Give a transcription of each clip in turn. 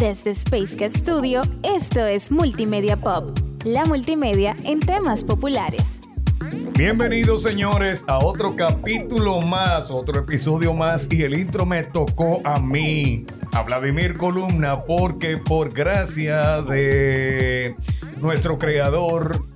Desde Space Cat Studio, esto es Multimedia Pop, la multimedia en temas populares. Bienvenidos señores a otro capítulo más, otro episodio más y el intro me tocó a mí, a Vladimir Columna, porque por gracia de nuestro creador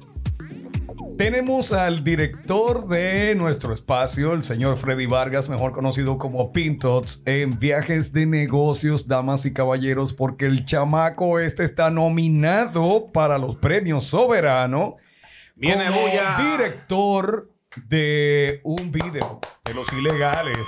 tenemos al director de nuestro espacio, el señor Freddy Vargas, mejor conocido como Pintots, en viajes de negocios, damas y caballeros, porque el chamaco este está nominado para los premios Soberano. Viene como director de un video de los ilegales.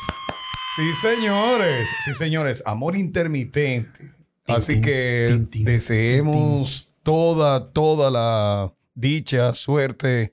Sí, señores. Sí, señores. Amor intermitente. Así que deseemos toda, toda la dicha, suerte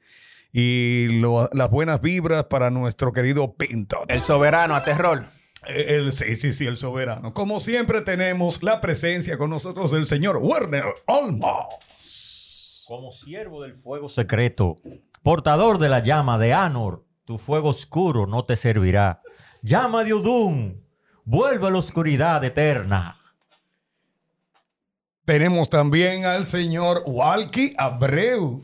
y lo- las buenas vibras para nuestro querido Pinto. El soberano a terror. El, sí, sí, sí, el soberano. Como siempre tenemos la presencia con nosotros del señor Werner Olmos. Como siervo del fuego secreto, portador de la llama de Anor, tu fuego oscuro no te servirá. Llama de Udun, vuelve a la oscuridad eterna. Tenemos también al señor Walkie Abreu.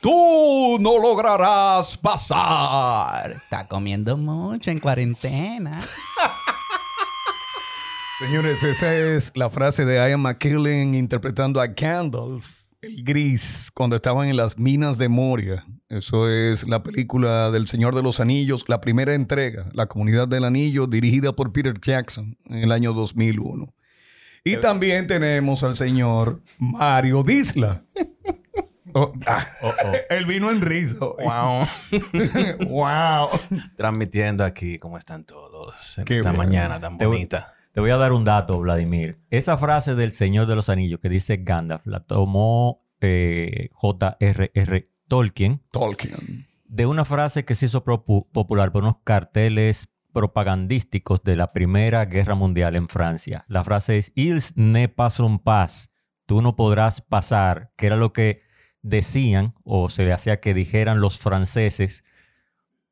Tú no lograrás pasar. Está comiendo mucho en cuarentena. Señores, esa es la frase de Ian McKellen interpretando a Gandalf, el gris, cuando estaban en las minas de Moria. Eso es la película del Señor de los Anillos, la primera entrega, La Comunidad del Anillo, dirigida por Peter Jackson en el año 2001. Y también tenemos al señor Mario Disla. Oh, ah, Él vino en risa. hoy. Wow. wow. Transmitiendo aquí cómo están todos en Qué esta bueno. mañana tan Te voy- bonita. Te voy a dar un dato, Vladimir. Esa frase del Señor de los Anillos que dice Gandalf la tomó eh, J.R.R. Tolkien Tolkien. de una frase que se hizo popular por unos carteles propagandísticos de la Primera Guerra Mundial en Francia. La frase es Ils ne passeront pas. Tú no podrás pasar, que era lo que decían o se le hacía que dijeran los franceses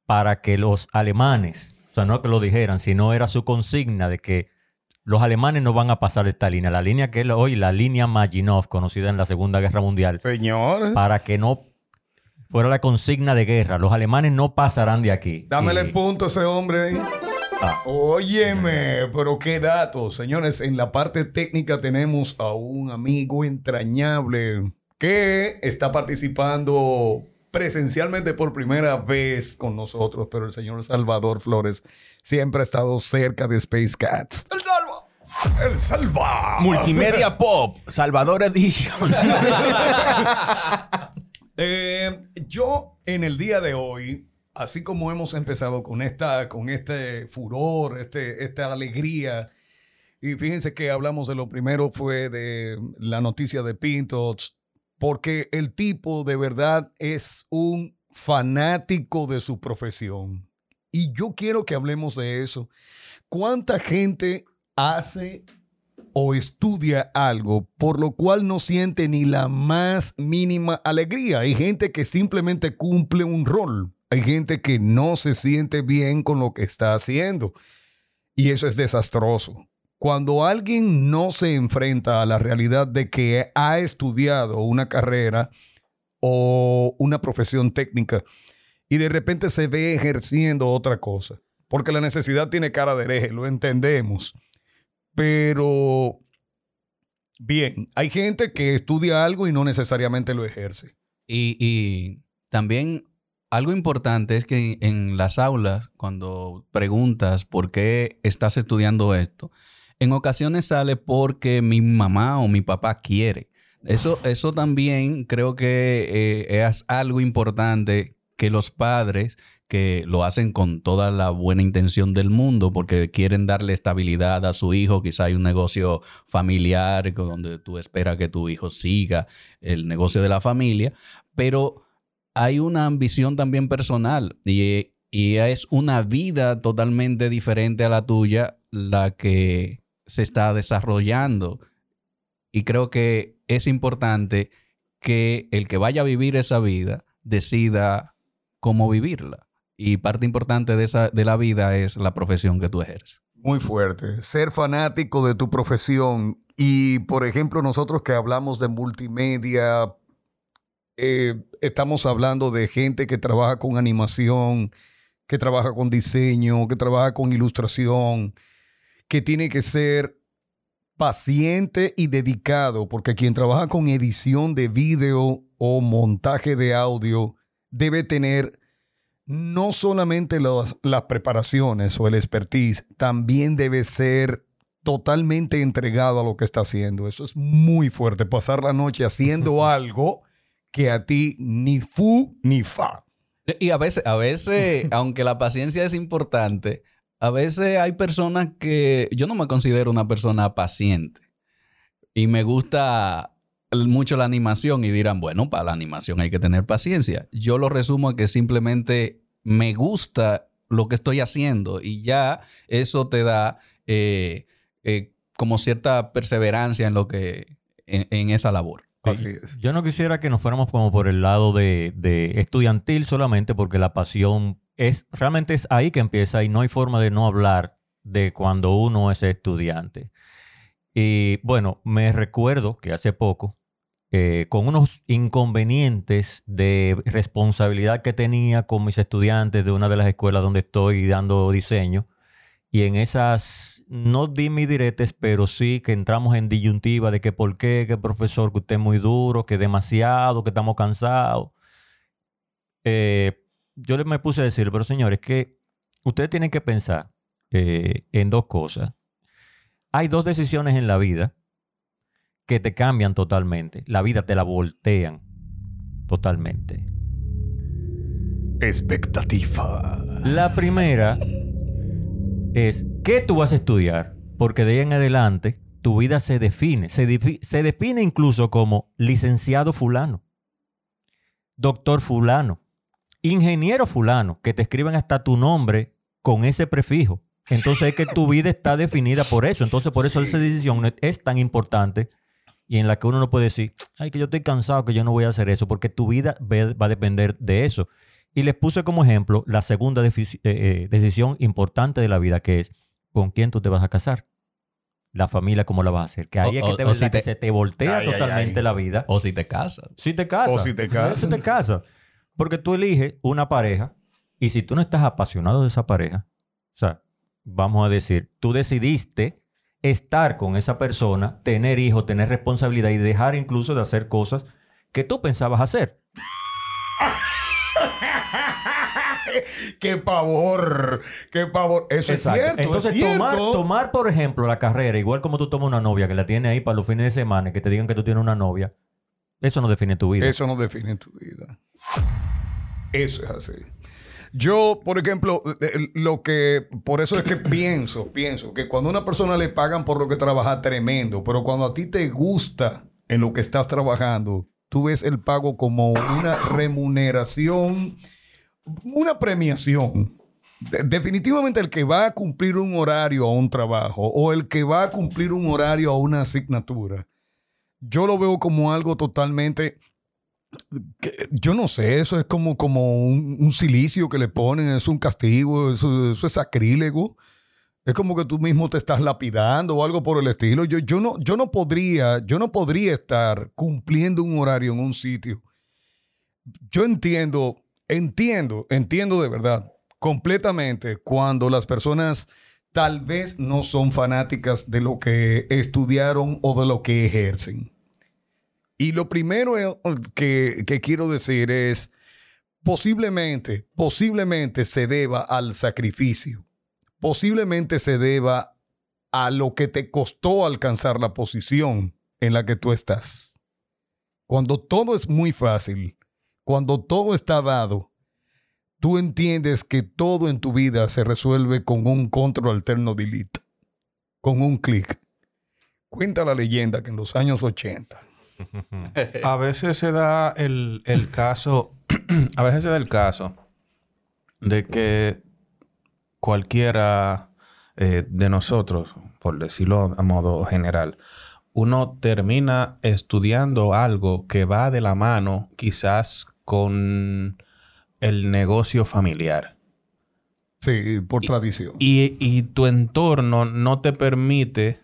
para que los alemanes, o sea, no que lo dijeran, sino era su consigna de que los alemanes no van a pasar esta línea. La línea que es hoy la línea Maginot, conocida en la Segunda Guerra Mundial, Señor. para que no fuera la consigna de guerra. Los alemanes no pasarán de aquí. Dámele Y- punto a ese hombre ahí. Ah. Óyeme, pero qué datos. Señores, en la parte técnica tenemos a un amigo entrañable que está participando presencialmente por primera vez con nosotros, pero el señor Salvador Flores siempre ha estado cerca de Space Cats. ¡El salva! ¡El salva! Multimedia Pop, Salvador Edition. Eh, yo en el día de hoy, así como hemos empezado con esta, con este furor, este, esta alegría, y fíjense que hablamos de lo primero fue de la noticia de Pintos, porque el tipo de verdad es un fanático de su profesión. Y yo quiero que hablemos de eso. ¿Cuánta gente hace o estudia algo por lo cual no siente ni la más mínima alegría. Hay gente que simplemente cumple un rol. Hay gente que no se siente bien con lo que está haciendo. Y eso es desastroso. Cuando alguien no se enfrenta a la realidad de que ha estudiado una carrera o una profesión técnica y de repente se ve ejerciendo otra cosa, porque la necesidad tiene cara de hereje, lo entendemos. Pero, bien, hay gente que estudia algo y no necesariamente lo ejerce. Y, y también algo importante es que en las aulas, cuando preguntas por qué estás estudiando esto, en ocasiones sale porque mi mamá o mi papá quiere. Eso, eso también creo que eh, es algo importante que los padres que lo hacen con toda la buena intención del mundo porque quieren darle estabilidad a su hijo. Quizá hay un negocio familiar donde tú esperas que tu hijo siga el negocio de la familia, pero hay una ambición también personal y, y es una vida totalmente diferente a la tuya la que se está desarrollando. Y creo que es importante que el que vaya a vivir esa vida decida cómo vivirla. Y parte importante de, esa, de la vida es la profesión que tú ejerces. Muy fuerte. Ser fanático de tu profesión. Y, por ejemplo, nosotros que hablamos de multimedia, eh, estamos hablando de gente que trabaja con animación, que trabaja con diseño, que trabaja con ilustración, que tiene que ser paciente y dedicado, porque quien trabaja con edición de video o montaje de audio debe tener no solamente las, las preparaciones o el expertise, también debe ser totalmente entregado a lo que está haciendo. Eso es muy fuerte, pasar la noche haciendo algo que a ti ni fu ni fa. Y a veces, a veces, aunque la paciencia es importante, a veces hay personas que yo no me considero una persona paciente. Y me gusta mucho la animación y dirán, bueno, para la animación hay que tener paciencia. Yo lo resumo a que simplemente me gusta lo que estoy haciendo y ya eso te da eh, eh, como cierta perseverancia en lo que en, en esa labor. Así es. Yo no quisiera que nos fuéramos como por el lado de, de estudiantil solamente porque la pasión es realmente es ahí que empieza y no hay forma de no hablar de cuando uno es estudiante. Y bueno, me recuerdo que hace poco, eh, con unos inconvenientes de responsabilidad que tenía con mis estudiantes de una de las escuelas donde estoy dando diseño, y en esas, no di mi diretes, pero sí que entramos en disyuntiva de que por qué, que profesor, que usted es muy duro, que demasiado, que estamos cansados. Eh, yo me puse a decir, pero señores, que ustedes tienen que pensar eh, en dos cosas. Hay dos decisiones en la vida que te cambian totalmente. La vida te la voltean totalmente. Expectativa. La primera es qué tú vas a estudiar, porque de ahí en adelante tu vida se define, se, defi- se define incluso como licenciado fulano, doctor fulano, ingeniero fulano, que te escriben hasta tu nombre con ese prefijo. Entonces es que tu vida está definida por eso. Entonces por eso esa decisión es tan importante y en la que uno no puede decir, ay, que yo estoy cansado, que yo no voy a hacer eso, porque tu vida va a depender de eso. Y les puse como ejemplo la segunda eh, eh, decisión importante de la vida, que es con quién tú te vas a casar. La familia, cómo la vas a hacer. Que ahí O- es que, te, o verdad si que te- se te voltea Ay, ay, totalmente ay. la vida. O si te casas. Si te casas. O si te casas. Si te casas. Porque tú eliges una pareja y si tú no estás apasionado de esa pareja, o sea, vamos a decir, tú decidiste estar con esa persona, tener hijos, tener responsabilidad y dejar incluso de hacer cosas que tú pensabas hacer. ¡Qué pavor! ¡Qué pavor! Eso Exacto. es cierto. Entonces, es cierto. tomar, tomar, por ejemplo, la carrera, igual como tú tomas una novia que la tienes ahí para los fines de semana y que te digan que tú tienes una novia, eso no define tu vida. Eso no define tu vida. Eso es así. Yo, por ejemplo, eh, lo que, por eso es que pienso, pienso que cuando a una persona le pagan por lo que trabaja, tremendo, pero cuando a ti te gusta en lo que estás trabajando, tú ves el pago como una remuneración, una premiación. De- definitivamente el que va a cumplir un horario a un trabajo o el que va a cumplir un horario a una asignatura, yo lo veo como algo totalmente yo no sé, eso es como, como un, silicio que le ponen, es un castigo, eso, eso es sacrílego. Es como que tú mismo te estás lapidando o algo por el estilo. Yo, yo, no, yo no podría, yo no podría estar cumpliendo un horario en un sitio. Yo entiendo, entiendo, entiendo de verdad, completamente cuando las personas tal vez no son fanáticas de lo que estudiaron o de lo que ejercen. Y lo primero eh, que, quiero decir es, posiblemente, posiblemente se deba al sacrificio. Posiblemente se deba a lo que te costó alcanzar la posición en la que tú estás. Cuando todo es muy fácil, cuando todo está dado, tú entiendes que todo en tu vida se resuelve con un control alterno delete, con un clic. Cuenta la leyenda que en los años 80 A veces se da el, el caso, a veces se da el caso de que cualquiera eh, de nosotros, por decirlo a modo general, uno termina estudiando algo que va de la mano quizás con el negocio familiar. Sí, por tradición. Y, y tu entorno no te permite,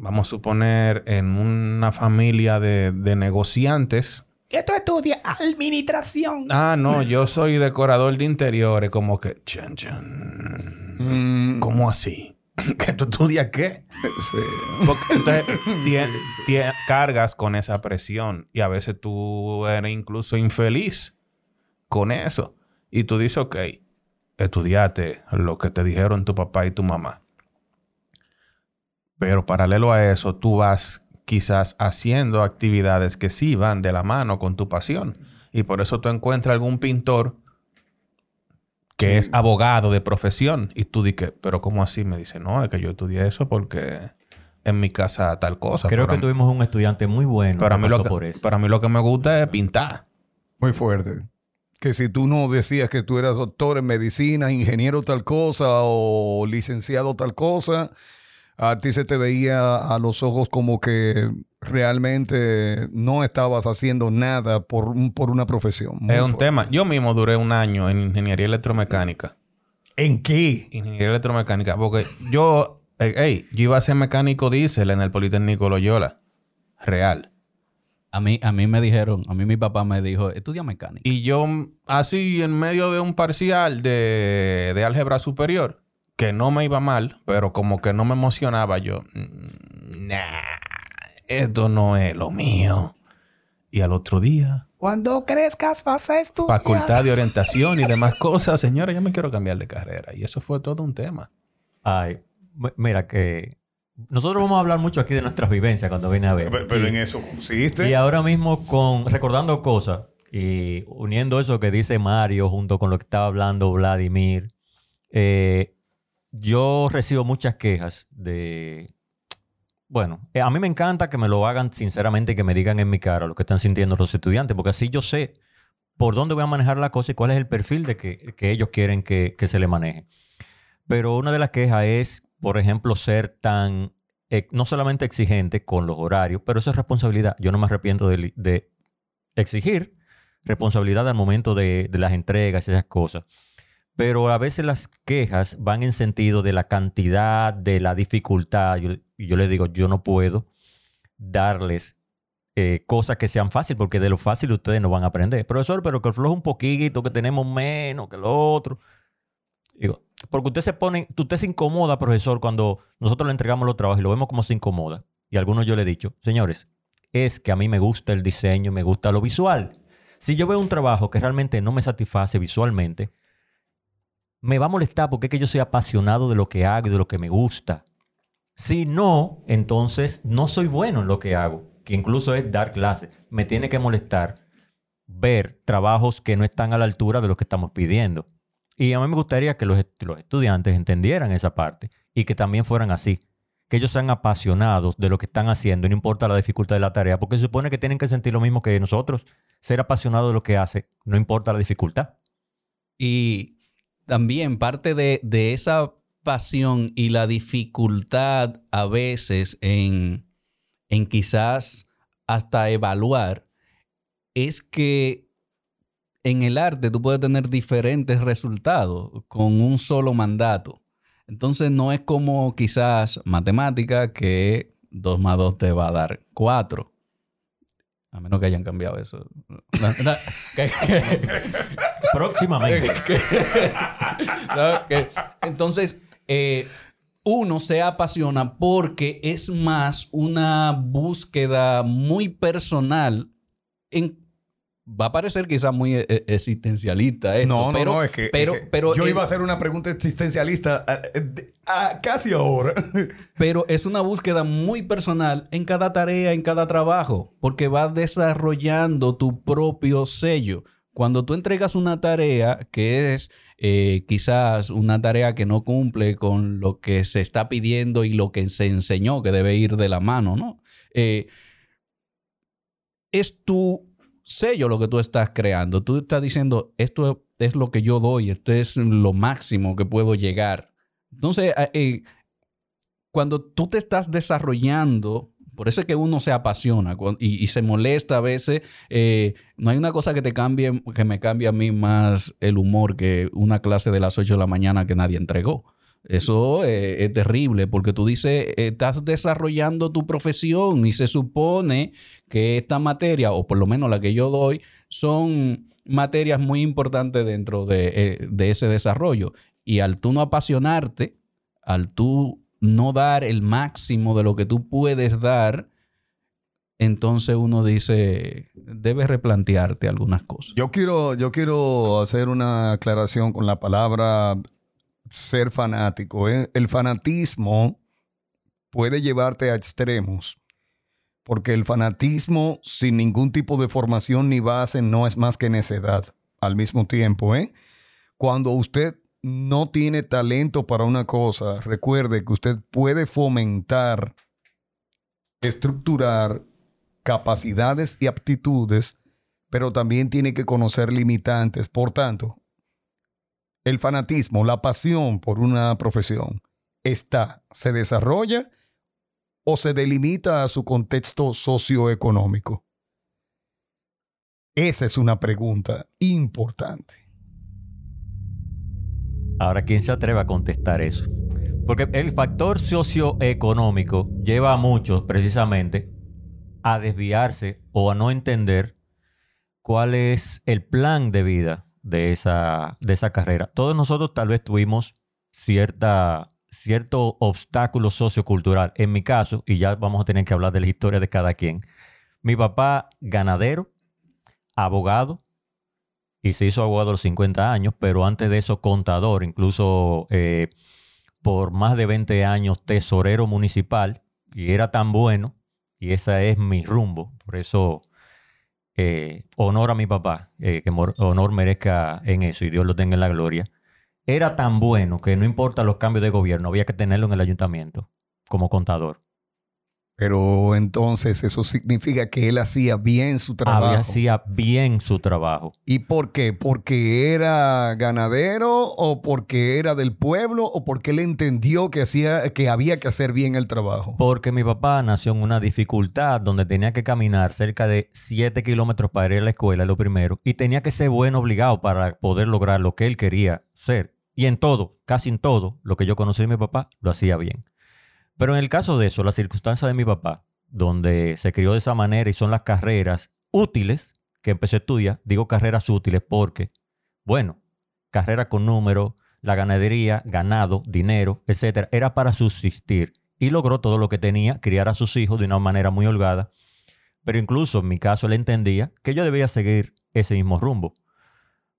vamos a suponer, en una familia de, de negociantes. ¿Qué tú estudias? Administración. Ah, no, yo soy decorador de interiores, como que. Chan, chan. Mm, ¿Cómo así? ¿Que tú estudias qué? sí. Porque entonces tie- tie- cargas con esa presión y a veces tú eres incluso infeliz con eso. Y tú dices, ok, estudiate lo que te dijeron tu papá y tu mamá. Pero paralelo a eso, tú vas quizás haciendo actividades que sí van de la mano con tu pasión. Y por eso tú encuentras algún pintor que es abogado de profesión. Y tú dices, pero ¿cómo así? Me dice, no, es que yo estudié eso porque en mi casa tal cosa. Creo Pero que tuvimos un estudiante muy bueno pero a que mí, lo que, por eso. pero a mí lo que me gusta es pintar. Muy fuerte. Que si tú no decías que tú eras doctor en medicina, ingeniero tal cosa o licenciado tal cosa, a ti se te veía a los ojos como que realmente no estabas haciendo nada por, por una profesión. Muy es un fuerte. tema. Yo mismo duré un año en ingeniería electromecánica. ¿En qué? Ingeniería electromecánica. Porque yo, eh, ey, yo iba a ser mecánico diésel en el Politécnico Loyola. Real. A mí, a mí me dijeron, a mí mi papá me dijo, estudia mecánica. Y yo, así en medio de un parcial de, de álgebra superior, que no me iba mal, pero como que no me emocionaba, yo, mm, nah, esto no es lo mío. Y al otro día, Cuando crezcas vas a estudiar. facultad de orientación y demás cosas, señora, yo me quiero cambiar de carrera. Y eso fue todo un tema. Ay, mira que nosotros vamos a hablar mucho aquí de nuestras vivencias cuando viene a ver. Pero, en eso consiste. Y ahora mismo con recordando cosas y uniendo eso que dice Mario junto con lo que estaba hablando Vladimir, eh, yo recibo muchas quejas de... Bueno, eh, a mí me encanta que me lo hagan sinceramente y que me digan en mi cara lo que están sintiendo los estudiantes, porque así yo sé por dónde voy a manejar la cosa y cuál es el perfil de que, que ellos quieren que, que se le maneje. Pero una de las quejas es, por ejemplo, ser tan no solamente exigente con los horarios, pero eso es responsabilidad. Yo no me arrepiento de, de exigir responsabilidad al momento de, de las entregas y esas cosas. Pero a veces las quejas van en sentido de la cantidad, de la dificultad. Yo- yo, les digo, yo no puedo darles eh, cosas que sean fáciles, porque de lo fácil ustedes no van a aprender. Profesor, pero que el flojo un poquito, que tenemos menos que lo otro. Digo, porque usted se pone, usted se incomoda, profesor, cuando nosotros le entregamos los trabajos y lo vemos como se incomoda. Y a algunos yo le he dicho, señores, es que a mí me gusta el diseño, me gusta lo visual. Si yo veo un trabajo que realmente no me satisface visualmente, me va a molestar porque es que yo soy apasionado de lo que hago y de lo que me gusta. Si no, entonces no soy bueno en lo que hago, que incluso es dar clases. Me tiene que molestar ver trabajos que no están a la altura de lo que estamos pidiendo. Y a mí me gustaría que los, los estudiantes entendieran esa parte y que también fueran así. Que ellos sean apasionados de lo que están haciendo, no importa la dificultad de la tarea, porque se supone que tienen que sentir lo mismo que nosotros. Ser apasionado de lo que hace, no importa la dificultad. Y también parte de, de esa pasión y la dificultad a veces en, en quizás hasta evaluar es que en el arte tú puedes tener diferentes resultados con un solo mandato. Entonces no es como quizás matemática que 2 más 2 te va a dar 4. A menos que hayan cambiado eso. No, no, que- que- Próximamente. entonces, eh, uno se apasiona porque es más una búsqueda muy personal. En, va a parecer quizás muy eh, eh, existencialista esto, No, no, pero, no, es que, pero, es que pero, yo eh, iba a hacer una pregunta existencialista eh, casi ahora. pero es una búsqueda muy personal en cada tarea, en cada trabajo, porque vas desarrollando tu propio sello. Cuando tú entregas una tarea que es eh, quizás una tarea que no cumple con lo que se está pidiendo y lo que se enseñó que debe ir de la mano, ¿no? Eh, es tu sello lo que tú estás creando. Tú estás diciendo, esto es lo que yo doy, esto es lo máximo que puedo llegar. Entonces, eh, eh, cuando tú te estás desarrollando Por eso es que uno se apasiona y, y se molesta a veces. Eh, no hay una cosa que te cambie, que me cambie a mí más el humor que una clase de las 8 de la mañana que nadie entregó. Eso eh, es terrible porque tú dices, estás desarrollando tu profesión y se supone que esta materia, o por lo menos la que yo doy, son materias muy importantes dentro de, eh, de ese desarrollo. Y al tú no apasionarte, al tú no dar el máximo de lo que tú puedes dar, entonces uno dice, debes replantearte algunas cosas. Yo quiero, yo quiero hacer una aclaración con la palabra ser fanático. ¿eh? El fanatismo puede llevarte a extremos, porque el fanatismo sin ningún tipo de formación ni base no es más que necedad al mismo tiempo. ¿eh? Cuando usted no tiene talento para una cosa, recuerde que usted puede fomentar, estructurar capacidades y aptitudes pero también tiene que conocer limitantes. Por tanto, el fanatismo, la pasión por una profesión, está, se desarrolla o se delimita a su contexto socioeconómico. Esa es una pregunta importante. Ahora, ¿quién se atreve a contestar eso? Porque el factor socioeconómico lleva a muchos precisamente a desviarse o a no entender cuál es el plan de vida de esa, de esa carrera. Todos nosotros tal vez tuvimos cierta, cierto obstáculo sociocultural. En mi caso, y ya vamos a tener que hablar de la historia de cada quien, mi papá ganadero, abogado, y se hizo abogado a los 50 años, pero antes de eso contador, incluso eh, por más de 20 años tesorero municipal, y era tan bueno, y ese es mi rumbo, por eso eh, honor a mi papá, eh, que honor merezca en eso y Dios lo tenga en la gloria. Era tan bueno que no importa los cambios de gobierno, había que tenerlo en el ayuntamiento como contador. Pero entonces eso significa que él hacía bien su trabajo. Había, hacía bien su trabajo. ¿Y por qué? ¿Porque era ganadero o porque era del pueblo o porque él entendió que, hacía, que había que hacer bien el trabajo? Porque mi papá nació en una dificultad donde tenía que caminar cerca de 7 kilómetros para ir a la escuela, lo primero, y tenía que ser bueno obligado para poder lograr lo que él quería ser. Y en todo, casi en todo, lo que yo conocí de mi papá, lo hacía bien. Pero en el caso de eso, la circunstancia de mi papá, donde se crió de esa manera y son las carreras útiles que empecé a estudiar, digo carreras útiles porque, bueno, carrera con número, la ganadería, ganado, dinero, etcétera, era para subsistir y logró todo lo que tenía, criar a sus hijos de una manera muy holgada. Pero incluso en mi caso él entendía que yo debía seguir ese mismo rumbo.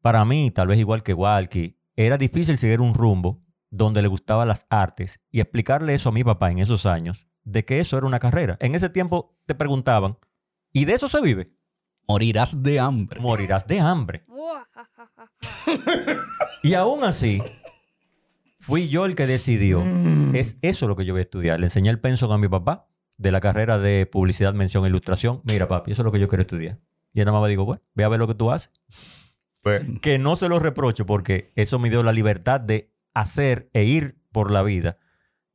Para mí, tal vez igual que Walkie, era difícil seguir un rumbo donde le gustaban las artes y explicarle eso a mi papá en esos años, de que eso era una carrera. En ese tiempo te preguntaban, ¿y de eso se vive? Morirás de hambre. Morirás de hambre. Y aún así, fui yo el que decidió. Es eso lo que yo voy a estudiar. Le enseñé el pensum a mi papá de la carrera de publicidad, mención e ilustración. Mira, papi, eso es lo que yo quiero estudiar. Y él nada más me digo, bueno, ve a ver lo que tú haces. Bueno, Que no se lo reprocho porque eso me dio la libertad de hacer e ir por la vida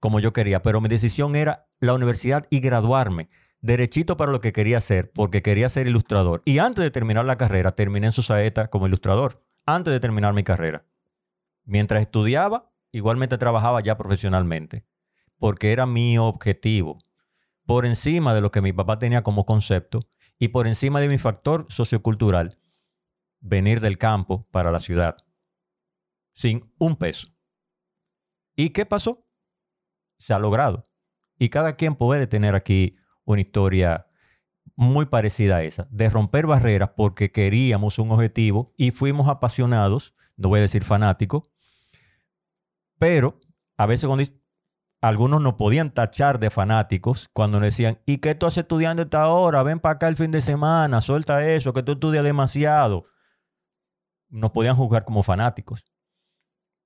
como yo quería. Pero mi decisión era la universidad y graduarme derechito para lo que quería hacer, porque quería ser ilustrador. Y antes de terminar la carrera, terminé en su saeta como ilustrador. Antes de terminar mi carrera. Mientras estudiaba, igualmente trabajaba ya profesionalmente, porque era mi objetivo. Por encima de lo que mi papá tenía como concepto y por encima de mi factor sociocultural, venir del campo para la ciudad sin un peso. ¿Y qué pasó? Se ha logrado. Y cada quien puede tener aquí una historia muy parecida a esa, de romper barreras porque queríamos un objetivo y fuimos apasionados, no voy a decir fanáticos, pero a veces cuando algunos nos podían tachar de fanáticos cuando nos decían, ¿y qué tú haces estudiando esta hora? Ven para acá el fin de semana, suelta eso, que tú estudias demasiado. Nos podían juzgar como fanáticos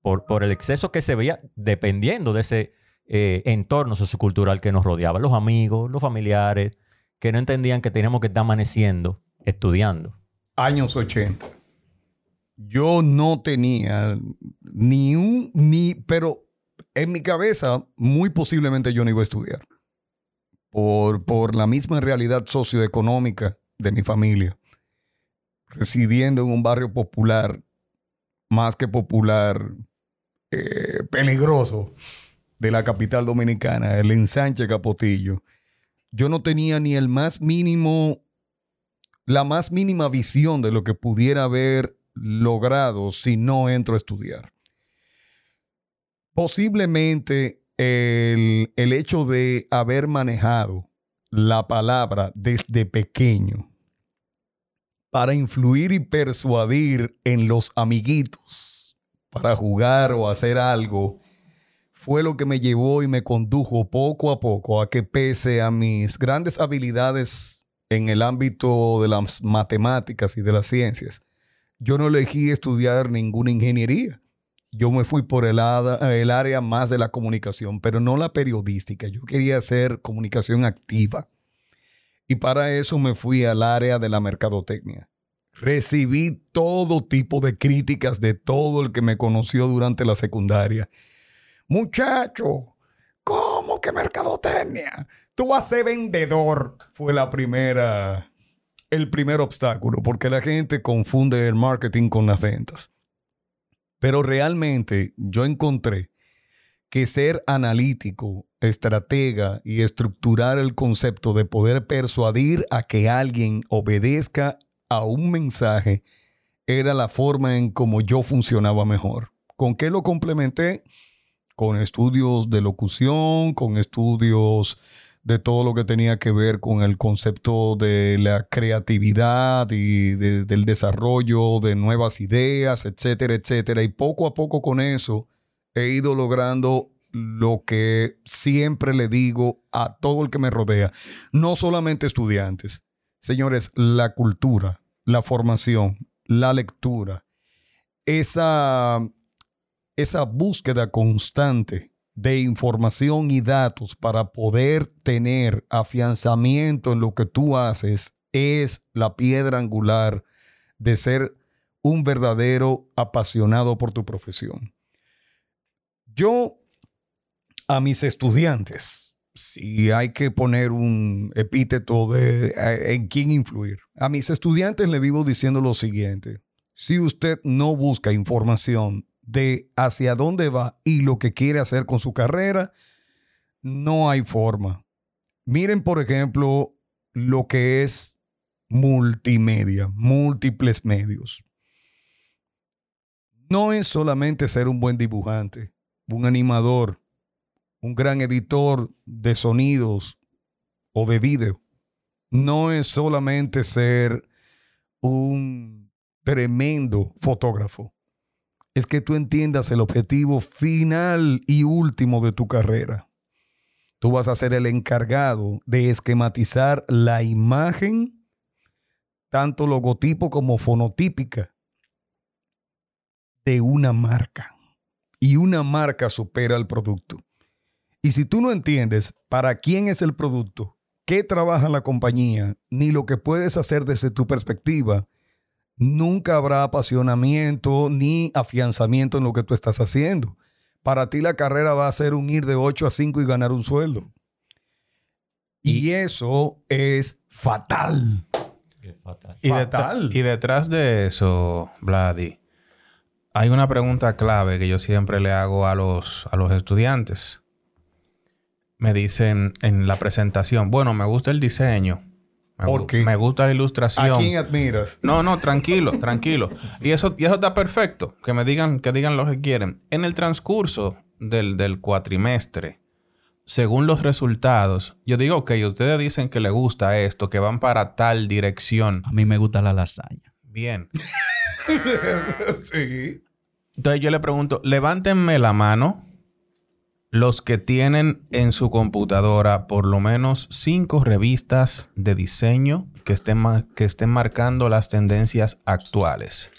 por, por el exceso que se veía dependiendo de ese eh, entorno sociocultural que nos rodeaba. Los amigos, los familiares, que no entendían que teníamos que estar amaneciendo estudiando. años 80. Yo no tenía ni un, ni, pero en mi cabeza, muy posiblemente yo no iba a estudiar. por, por la misma realidad socioeconómica de mi familia, residiendo en un barrio popular, más que popular, eh, peligroso de la capital dominicana, el ensanche Capotillo, yo no tenía ni el más mínimo, la más mínima visión de lo que pudiera haber logrado si no entro a estudiar. Posiblemente el, el hecho de haber manejado la palabra desde pequeño para influir y persuadir en los amiguitos para jugar o hacer algo fue lo que me llevó y me condujo poco a poco a que pese a mis grandes habilidades en el ámbito de las matemáticas y de las ciencias, yo no elegí estudiar ninguna ingeniería. Yo me fui por el, área más de la comunicación, pero no la periodística. Yo quería hacer comunicación activa. Y para eso me fui al área de la mercadotecnia. Recibí todo tipo de críticas de todo el que me conoció durante la secundaria. Muchacho, ¿cómo que mercadotecnia? Tú vas a ser vendedor. Fue la primera, el primer obstáculo, porque la gente confunde el marketing con las ventas. Pero realmente yo encontré que ser analítico, estratega y estructurar el concepto de poder persuadir a que alguien obedezca a un mensaje era la forma en como yo funcionaba mejor. ¿Con qué lo complementé? Con estudios de locución, con estudios de todo lo que tenía que ver con el concepto de la creatividad y de- del desarrollo de nuevas ideas, etcétera, etcétera. Y poco a poco con eso he ido logrando lo que siempre le digo a todo el que me rodea, no solamente estudiantes. Señores, la cultura, la formación, la lectura, esa, esa búsqueda constante de información y datos para poder tener afianzamiento en lo que tú haces es la piedra angular de ser un verdadero apasionado por tu profesión. Yo a mis estudiantes, si hay que poner un epíteto de eh, en quién influir, a mis estudiantes le vivo diciendo lo siguiente. Si usted no busca información de hacia dónde va y lo que quiere hacer con su carrera, no hay forma. Miren, por ejemplo, lo que es multimedia, múltiples medios. No es solamente ser un buen dibujante, un animador, un gran editor de sonidos o de video. No es solamente ser un tremendo fotógrafo. Es que tú entiendas el objetivo final y último de tu carrera. Tú vas a ser el encargado de esquematizar la imagen, tanto logotipo como fonotípica, de una marca. Y una marca supera al producto. Y si tú no entiendes para quién es el producto, qué trabaja la compañía, ni lo que puedes hacer desde tu perspectiva, nunca habrá apasionamiento ni afianzamiento en lo que tú estás haciendo. Para ti la carrera va a ser un ir de 8 a 5 y ganar un sueldo. Y, eso es fatal. Qué fatal. Y, det- Fatal. y detrás de eso, Vladi, hay una pregunta clave que yo siempre le hago a los, a los estudiantes. Me dicen en la presentación, bueno, me gusta el diseño. Me, ¿Por qué? me gusta la ¿A ilustración. quién admiras? No, no, tranquilo, tranquilo. Y eso, y eso está perfecto. Que me digan, que digan lo que quieren. En el transcurso del, del cuatrimestre, según los resultados, yo digo, ok, ustedes dicen que les gusta esto, que van para tal dirección. A mí me gusta la lasaña. Bien. sí. Entonces yo le pregunto, levántenme la mano los que tienen en su computadora por lo menos cinco revistas de diseño que estén, que estén marcando las tendencias actuales.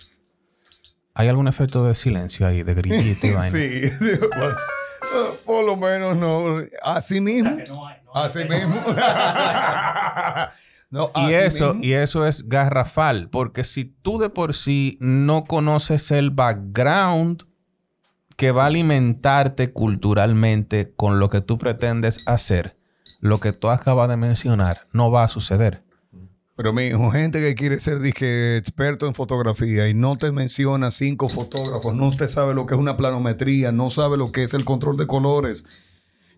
¿Hay algún efecto de silencio ahí, de vaina? Sí, sí, bueno, por lo menos no. Así mismo. Así mismo. No, Y así eso, mismo. y eso es garrafal, porque si tú de por sí no conoces el background que va a alimentarte culturalmente con lo que tú pretendes hacer, lo que tú acabas de mencionar no va a suceder. Pero mijo, gente que quiere ser experto en fotografía y no te menciona cinco fotógrafos, no te sabe lo que es una planometría, no sabe lo que es el control de colores.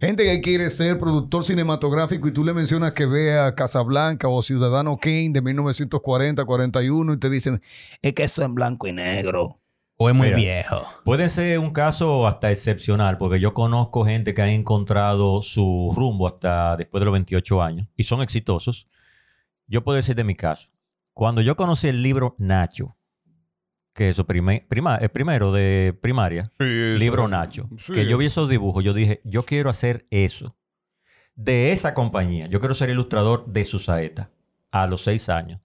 Gente que quiere ser productor cinematográfico y tú le mencionas que vea Casablanca o Ciudadano Kane de 1940-41 y te dicen, es que eso es en blanco y negro. O es muy Mira. viejo. Puede ser un caso hasta excepcional, porque yo conozco gente que ha encontrado su rumbo hasta después de los 28 años y son exitosos. Yo puedo decir de mi caso. Cuando yo conocí el libro Nacho, que es prime- prima- el primero de primaria, libro Nacho, Sí. que yo vi esos dibujos, yo dije, yo quiero hacer eso. De esa compañía, yo quiero ser ilustrador de su saeta a los seis años.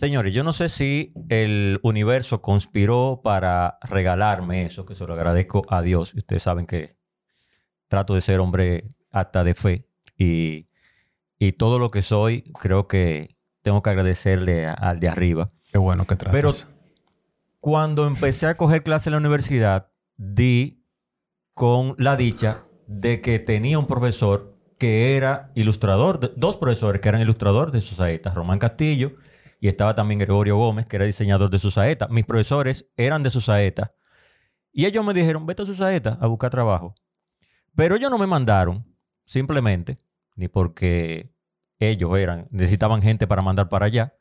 Señores, yo no sé si el universo conspiró para regalarme eso, que se lo agradezco a Dios. Ustedes saben que trato de ser hombre hasta de fe. Y, y todo lo que soy, creo que tengo que agradecerle al de arriba. Qué bueno que tratas. Pero cuando empecé a coger clases en la universidad, di con la dicha de que tenía un profesor que era ilustrador, de- dos profesores que eran ilustradores de sus saetas, Román Castillo y estaba también Gregorio Gómez, que era diseñador de sus saetas. Mis profesores eran de sus saetas y ellos me dijeron, vete a sus saetas a buscar trabajo. Pero ellos no me mandaron, simplemente, ni porque ellos eran, necesitaban gente para mandar para allá,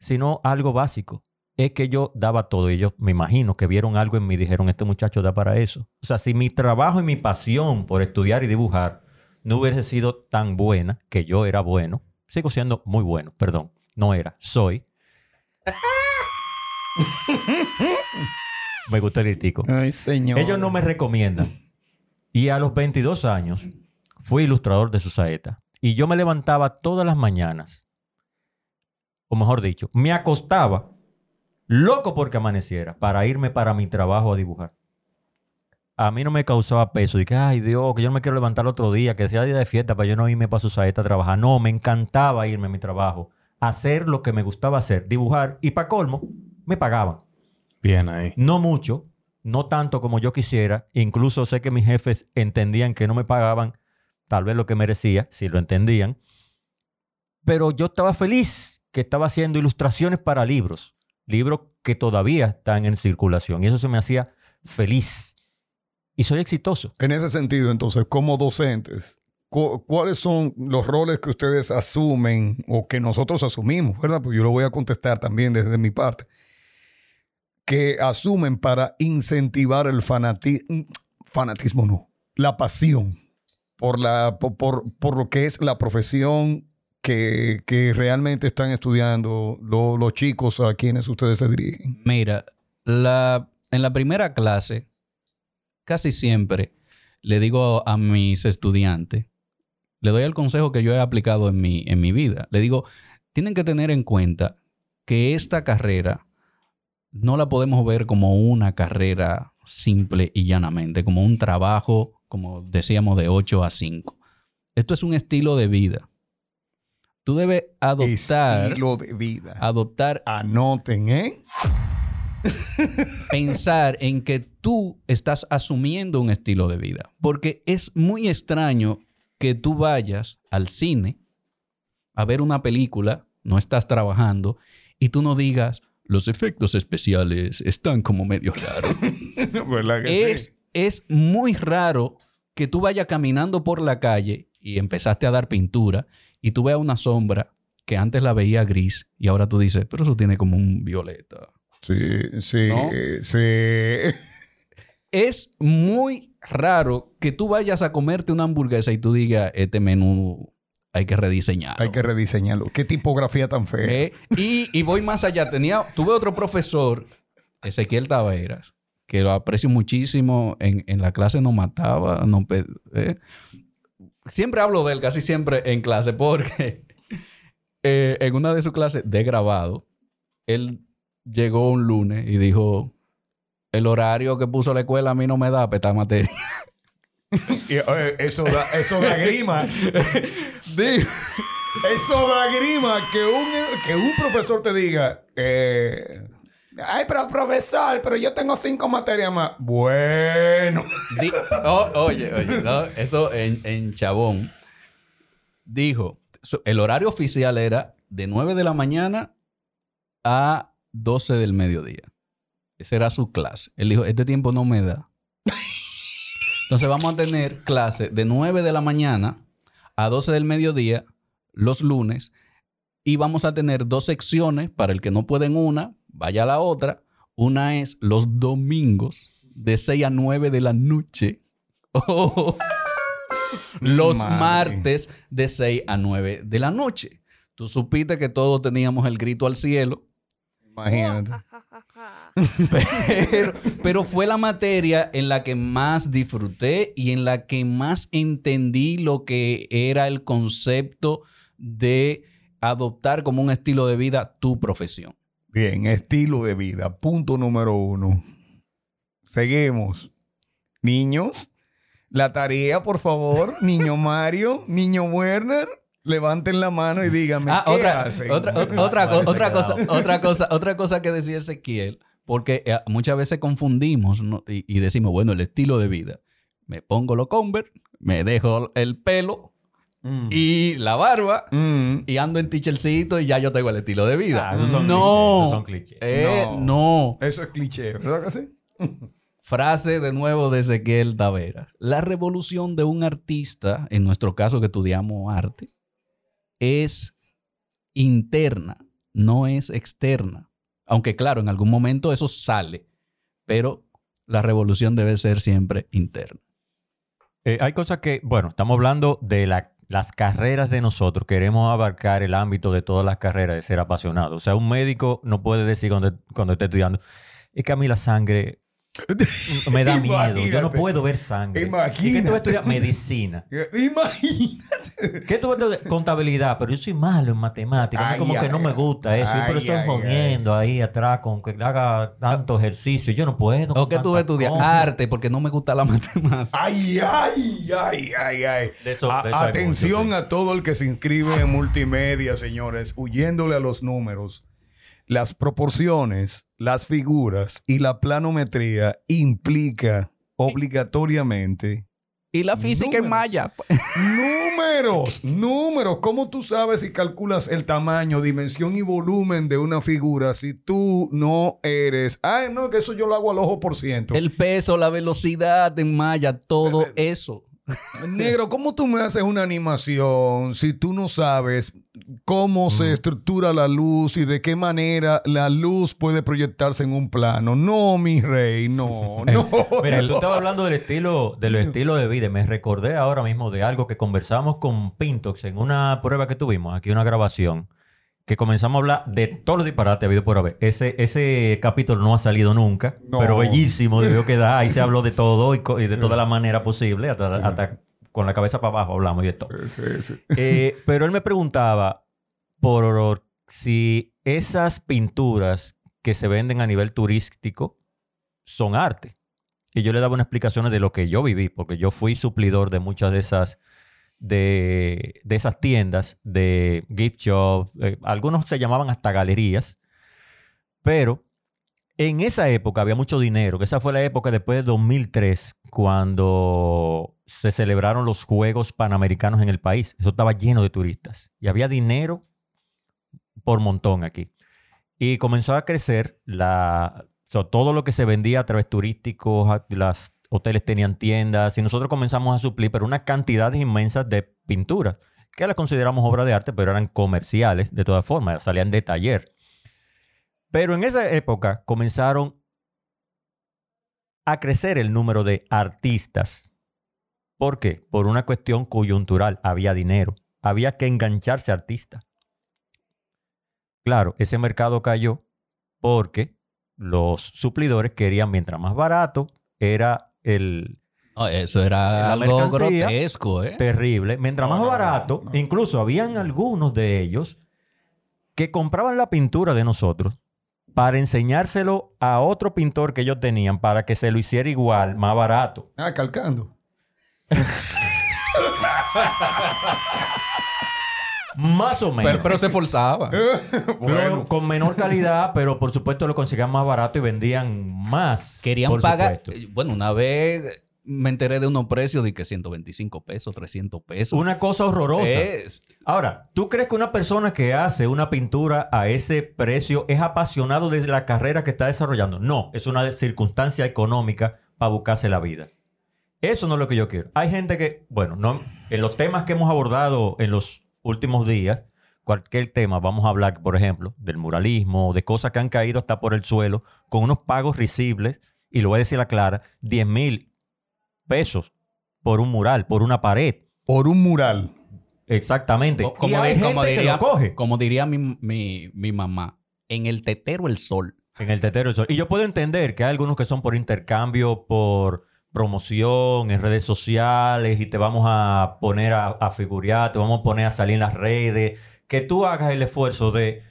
sino algo básico. Es que yo daba todo. Ellos me imagino que vieron algo en mí y dijeron, este muchacho da para eso. O sea, si mi trabajo y mi pasión por estudiar y dibujar no hubiese sido tan buena, que yo era bueno, sigo siendo muy bueno, perdón, no era, soy. me gusta el gritico. Ay, señor. Ellos no me recomiendan. Y a los 22 años fui ilustrador de su saeta. Y yo me levantaba todas las mañanas. O mejor dicho, me acostaba loco porque amaneciera para irme para mi trabajo a dibujar. A mí no me causaba peso. Dije, ay Dios, que yo no me quiero levantar el otro día, que sea día de fiesta para yo no irme para su saeta a trabajar. No, me encantaba irme a mi trabajo, hacer lo que me gustaba hacer, dibujar. Y para colmo, me pagaban. Bien ahí. No mucho, no tanto como yo quisiera. Incluso sé que mis jefes entendían que no me pagaban tal vez lo que merecía, si lo entendían. Pero yo estaba feliz que estaba haciendo ilustraciones para libros, libros que todavía están en circulación. Y eso se me hacía feliz. Y soy exitoso. En ese sentido, entonces, como docentes, cu- ¿cuáles son los roles que ustedes asumen o que nosotros asumimos, verdad? Pues yo lo voy a contestar también desde mi parte. Que asumen para incentivar el fanatismo, fanatismo no, la pasión por, la, por, por- lo que es la profesión que, que realmente están estudiando lo- los chicos a quienes ustedes se dirigen. Mira, la, en la primera clase, casi siempre le digo a mis estudiantes, le doy el consejo que yo he aplicado en mi, en mi vida. Le digo, tienen que tener en cuenta que esta carrera no la podemos ver como una carrera simple y llanamente, como un trabajo, como decíamos, de 8 a 5. Esto es un estilo de vida. Tú debes adoptar, Estilo de vida. adoptar Anoten, ¿eh? pensar en que tú estás asumiendo un estilo de vida. Porque es muy extraño que tú vayas al cine a ver una película, no estás trabajando, y tú no digas, los efectos especiales están como medio raros. ¿Verdad que es, sí? es muy raro que tú vayas caminando por la calle y empezaste a dar pintura y tú veas una sombra que antes la veía gris y ahora tú dices, pero eso tiene como un violeta. Sí, sí, ¿No? sí. es muy raro que tú vayas a comerte una hamburguesa y tú digas, este menú hay que rediseñarlo. Hay que rediseñarlo. Qué tipografía tan fea. ¿Eh? y, y voy más allá. Tenía, tuve otro profesor, Ezequiel Taveras, que lo aprecio muchísimo. En, en la clase no mataba. No, ¿eh? Siempre hablo de él, casi siempre en clase, porque eh, en una de sus clases de grabado, él llegó un lunes y dijo, el horario que puso la escuela a mí no me da para esta materia. Y, eso, da, eso da grima. Eso da grima que un, que un profesor te diga, eh, ay, pero profesor, pero yo tengo cinco materias más. Bueno. Di- oh, oye, oye, no, eso en, en Chabón. dijo, el horario oficial era de 9 de la mañana a 12 del mediodía. Esa era su clase. Él dijo, este tiempo no me da. Entonces vamos a tener clase de 9 de la mañana a 12 del mediodía los lunes y vamos a tener dos secciones para el que no puede en una, vaya a la otra. Una es los domingos de 6 a 9 de la noche. Los Madre. martes de 6 a 9 de la noche. Tú supiste que todos teníamos el grito al cielo. Imagínate. Pero, pero fue la materia en la que más disfruté y en la que más entendí lo que era el concepto de adoptar como un estilo de vida tu profesión. Bien, estilo de vida. Punto número uno. Seguimos. Niños, la tarea, por favor. Niño Mario, niño Werner, levanten la mano y díganme Ah, qué otra, hacen. otra, otra, otra, Vale, co- otra cosa, otra cosa, otra cosa que decía Ezequiel, porque eh, muchas veces confundimos ¿no? y, y decimos, bueno, el estilo de vida. Me pongo los Converse, me dejo el pelo Mm. y la barba Mm. y ando en tichercito y ya yo tengo el estilo de vida. Ah, esos son no, clichés, esos son clichés. Eh, No. no. Eso es cliché, ¿verdad que sí? Frase de nuevo de Ezequiel Tavera. La revolución de un artista, en nuestro caso que estudiamos arte, es interna, no es externa. Aunque claro, en algún momento eso sale, pero la revolución debe ser siempre interna. Eh, hay cosas que, bueno, estamos hablando de la- las carreras de nosotros. Queremos abarcar el ámbito de todas las carreras de ser apasionado. O sea, un médico no puede decir cuando, cuando esté estudiando, es que a mí la sangre me da miedo. Yo no Imagínate. puedo ver sangre. ¿Y qué tú vas a Imagínate. estudiar? Medicina. Imagínate. ¿Qué tú vas a estudiar? Contabilidad. Pero yo soy malo en matemáticas. A mí Ay, como que ay, no me gusta eso. Ay, pero eso jodiendo ahí atrás con que haga tanto ejercicio. Yo no puedo. ¿O que tú cosas. arte porque no me gusta la matemática? Ay, ay, ay, ay, ay. De eso- A- de eso hay atención mucho, sí. a todo el que se inscribe en multimedia, señores, huyéndole a los números. Las proporciones, las figuras y la planometría implica obligatoriamente Y la física en Números. maya. números, números. ¿Cómo tú sabes y calculas el tamaño, dimensión y volumen de una figura si tú no eres? Ay, no, que eso yo lo hago al ojo por ciento. El peso, la velocidad en maya, todo eso. Negro, ¿cómo tú me haces una animación si tú no sabes cómo se estructura la luz y de qué manera la luz puede proyectarse en un plano? No, mi rey, no, no. Mira, tú estabas hablando del estilo, del estilo de vida. Me recordé ahora mismo de algo que conversamos con Pintox en una prueba que tuvimos, aquí una grabación, que comenzamos a hablar de todos los disparates habido por haber. Ese, ese capítulo no ha salido nunca, No. pero bellísimo debió quedar. Ahí se habló de todo y, de toda la manera posible, hasta, hasta con la cabeza para abajo hablamos y de todo. Sí, sí. Eh, pero él me preguntaba por si esas pinturas que se venden a nivel turístico son arte. Y yo le daba unas explicaciones de lo que yo viví, porque yo fui suplidor de muchas de esas, de, de esas tiendas, de gift shop, eh, algunos se llamaban hasta galerías, pero en esa época había mucho dinero, que esa fue la época después de 2003, cuando se celebraron los Juegos Panamericanos en el país. Eso estaba lleno de turistas y había dinero por montón aquí. Y comenzó a crecer la, todo lo que se vendía a través turísticos, las hoteles tenían tiendas y nosotros comenzamos a suplir, pero una cantidad inmensas de pinturas que las consideramos obra de arte, pero eran comerciales de todas formas, salían de taller. Pero en esa época comenzaron a crecer el número de artistas. ¿Por qué? Por una cuestión coyuntural. Había dinero. Había que engancharse a artistas. Claro, ese mercado cayó porque los suplidores querían, mientras más barato, era el eso era algo grotesco, ¿eh? terrible. Mientras No, más no, barato, no, no. incluso habían algunos de ellos que compraban la pintura de nosotros para enseñárselo a otro pintor que ellos tenían para que se lo hiciera igual, más barato. Ah, calcando. Más o menos. Pero, pero se forzaba. Pero con menor calidad, pero por supuesto lo conseguían más barato y vendían más. Querían por pagar. supuesto. Bueno, una vez me enteré de unos precios de que 125 pesos, 300 pesos. Una cosa horrorosa. Es- Ahora, ¿tú crees que una persona que hace una pintura a ese precio es apasionado de la carrera que está desarrollando? No, es una circunstancia económica para buscarse la vida. Eso no es lo que yo quiero. Hay gente que, bueno, no, en los temas que hemos abordado en los últimos días, cualquier tema, vamos a hablar, por ejemplo, del muralismo, de cosas que han caído hasta por el suelo, con unos pagos risibles, y lo voy a decir a clara, 10 mil pesos por un mural, por una pared. Por un mural. Exactamente. y como, hay como gente que diría, lo coge. como diría mi, mi- mi mamá, en el tetero el sol. En el tetero del sol. Y yo puedo entender que hay algunos que son por intercambio, por promoción en redes sociales y te vamos a poner a, a figurear, te vamos a poner a salir en las redes. Que tú hagas el esfuerzo de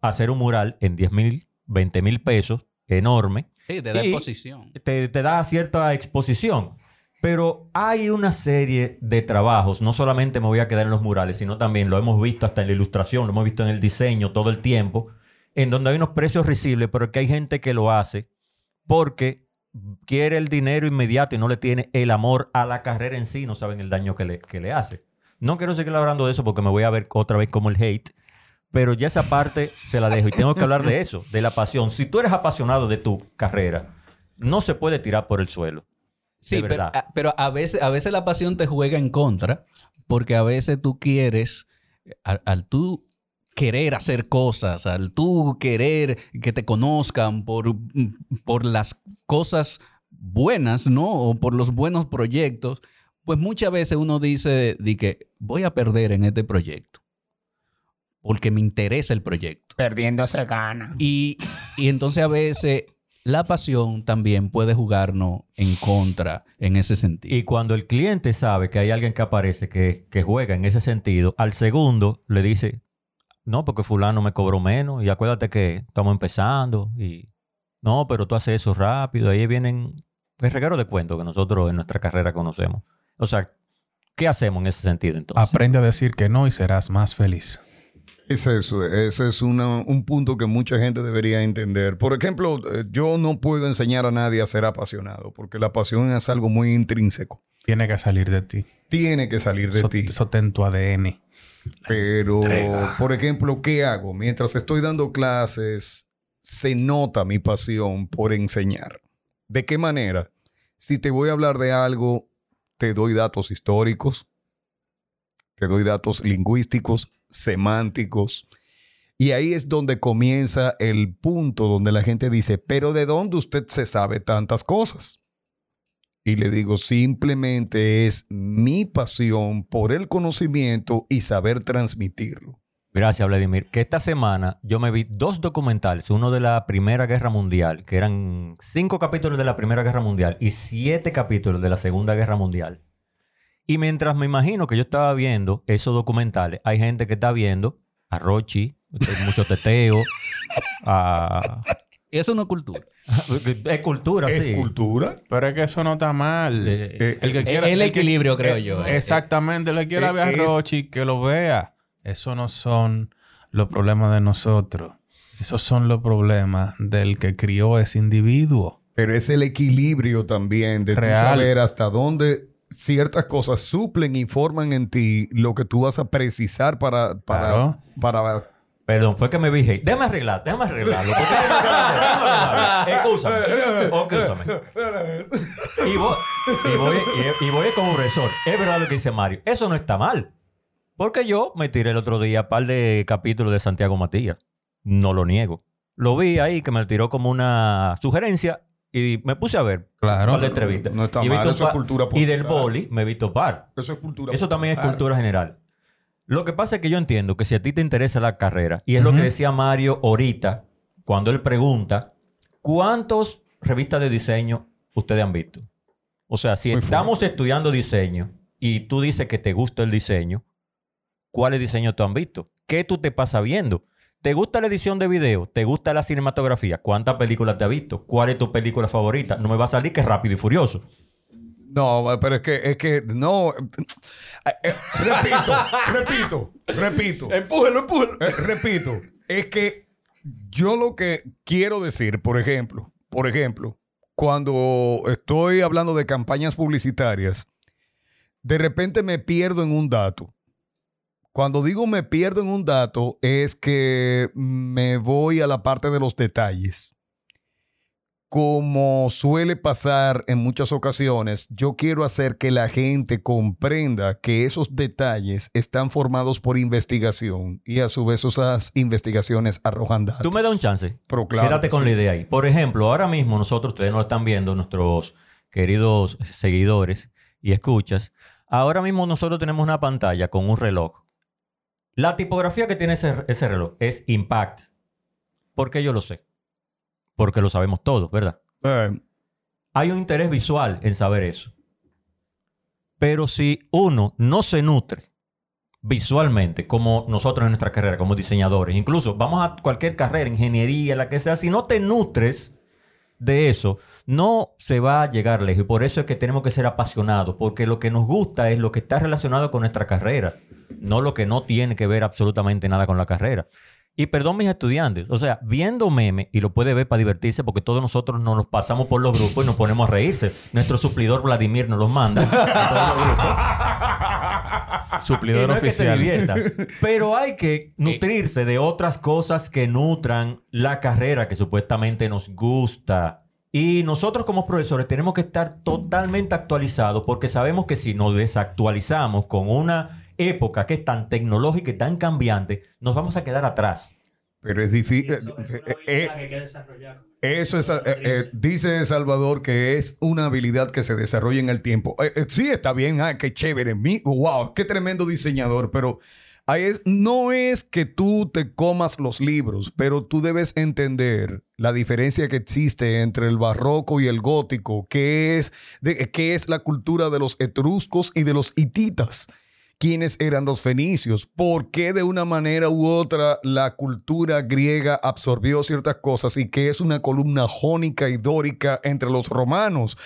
hacer un mural en 10 mil, 20 mil pesos, enorme, Sí, te da exposición. te, te da cierta exposición. Pero hay una serie de trabajos, no solamente me voy a quedar en los murales, sino también lo hemos visto hasta en la ilustración, lo hemos visto en el diseño todo el tiempo, en donde hay unos precios risibles, pero que hay gente que lo hace porque quiere el dinero inmediato y no le tiene el amor a la carrera en sí, no saben el daño que le, que le hace. No quiero seguir hablando de eso porque me voy a ver otra vez como el hate, pero ya esa parte se la dejo y tengo que hablar de eso, de la pasión. Si tú eres apasionado de tu carrera, no se puede tirar por el suelo. Sí, de pero, verdad. a, pero a veces, a veces la pasión te juega en contra, porque a veces tú quieres, al, al tú querer hacer cosas, al tú querer que te conozcan por, por las cosas buenas, ¿no? O por los buenos proyectos, pues muchas veces uno dice de que voy a perder en este proyecto, porque me interesa el proyecto. Perdiendo se gana. Y, y entonces a veces la pasión también puede jugarnos en contra en ese sentido. Y cuando el cliente sabe que hay alguien que aparece que, que juega en ese sentido, al segundo le dice, no, porque fulano me cobró menos y acuérdate que estamos empezando y no, pero tú haces eso rápido. Ahí vienen el reguero de cuentos que nosotros en nuestra carrera conocemos. O sea, ¿qué hacemos en ese sentido entonces? Aprende a decir que no y serás más feliz. Es eso, ese es una- un punto que mucha gente debería entender. Por ejemplo, eh, yo no puedo enseñar a nadie a ser apasionado, porque la pasión es algo muy intrínseco. Tiene que salir de ti. Tiene que salir de ti. eso está en tu ADN. Pero, entrega. por ejemplo, ¿qué hago? Mientras estoy dando clases, se nota mi pasión por enseñar. ¿De qué manera? Si te voy a hablar de algo, te doy datos históricos, te doy datos lingüísticos, semánticos. Y ahí es donde comienza el punto donde la gente dice, pero ¿de dónde usted se sabe tantas cosas? Y le digo, simplemente es mi pasión por el conocimiento y saber transmitirlo. Gracias, Vladimir. Que esta semana yo me vi dos documentales, uno de la Primera Guerra Mundial, que eran cinco capítulos de la Primera Guerra Mundial y siete capítulos de la Segunda Guerra Mundial. Y mientras me imagino que yo estaba viendo esos documentales, hay gente que está viendo a Rochi, mucho teteo, a... Eso no es cultura. Es cultura, sí. cultura? Pero es que eso no está mal. Eh, Eh, el que el quiera, el que- equilibrio, creo eh, yo, eh. Exactamente. El que quiera Eh, ver a es- Rochi, que lo vea. Eso no son los problemas de nosotros. Esos son los problemas del que crió ese individuo. Pero es el equilibrio también de Real. saber hasta dónde ciertas cosas suplen y forman en ti lo que tú vas a precisar para... para, Claro. para Perdón, fue que me vi hate. Déjame arreglar, déjame arreglarlo. Excúsame. Excúsame. Y voy, y, voy, y, voy con un resort. Es verdad lo que dice Mario. Eso no está mal. Porque yo me tiré el otro día un par de capítulos de Santiago Matías. No lo niego. Lo vi ahí que me tiró como una sugerencia y me puse a ver Claro. un par de entrevistas. No está Y mal, eso es cultura Y del popular. boli me he visto par. Eso es cultura. Eso también es popular. cultura general. Lo que pasa es que yo entiendo que si a ti te interesa la carrera, y es lo que decía Mario ahorita, cuando él pregunta, ¿cuántas revistas de diseño ustedes han visto? O sea, si Muy estamos estudiando diseño y tú dices que te gusta el diseño, ¿cuáles diseños tú han visto? ¿Qué tú te pasas viendo? ¿Te gusta la edición de video? ¿Te gusta la cinematografía? ¿Cuántas películas te has visto? ¿Cuál es tu película favorita? No me va a salir que es Rápido y Furioso. No, pero es que, es que, no. Eh, eh, repito, repito, repito. Empújelo, empújelo. Eh, repito, es que yo lo que quiero decir, por ejemplo, por ejemplo, cuando estoy hablando de campañas publicitarias, de repente me pierdo en un dato. Cuando digo me pierdo en un dato es que me voy a la parte de los detalles. Como suele pasar en muchas ocasiones, yo quiero hacer que la gente comprenda que esos detalles están formados por investigación y a su vez esas investigaciones arrojan datos. Tú me das un chance. Pero claro Quédate con sí. la idea ahí. Por ejemplo, ahora mismo nosotros, ustedes nos están viendo, nuestros queridos seguidores y escuchas. Ahora mismo nosotros tenemos una pantalla con un reloj. La tipografía que tiene ese, ese reloj es Impact. ¿Por qué yo lo sé? Porque lo sabemos todos, ¿verdad? Eh, Hay un interés visual en saber eso. Pero si uno no se nutre visualmente, como nosotros en nuestra carrera, como diseñadores, incluso vamos a cualquier carrera, ingeniería, la que sea, si no te nutres de eso, no se va a llegar lejos. Y por eso es que tenemos que ser apasionados, porque lo que nos gusta es lo que está relacionado con nuestra carrera, no lo que no tiene que ver absolutamente nada con la carrera. Y perdón mis estudiantes, o sea, viendo meme, y lo puede ver para divertirse, porque todos nosotros nos los pasamos por los grupos y nos ponemos a reírse. Nuestro suplidor Vladimir nos los manda. en todos los grupos. Y Suplidor no es que se oficial. divierta, pero hay que nutrirse de otras cosas que nutran la carrera que supuestamente nos gusta. Y nosotros como profesores tenemos que estar totalmente actualizados porque sabemos que si nos desactualizamos con una época que es tan tecnológica y tan cambiante, nos vamos a quedar atrás. pero es difícil. Eso, es una eh, habilidad que hay que desarrollar. Eso es, eh, eh, dice Salvador que es una habilidad que se desarrolla en el tiempo. Eh, eh, sí, está bien, ah, qué chévere. Mi, wow, qué tremendo diseñador, pero ahí es, no es que tú te comas los libros, pero tú debes entender la diferencia que existe entre el barroco y el gótico, que es, de, que es la cultura de los etruscos y de los hititas quiénes eran los fenicios, por qué de una manera u otra la cultura griega absorbió ciertas cosas y que es una columna jónica y dórica entre los romanos.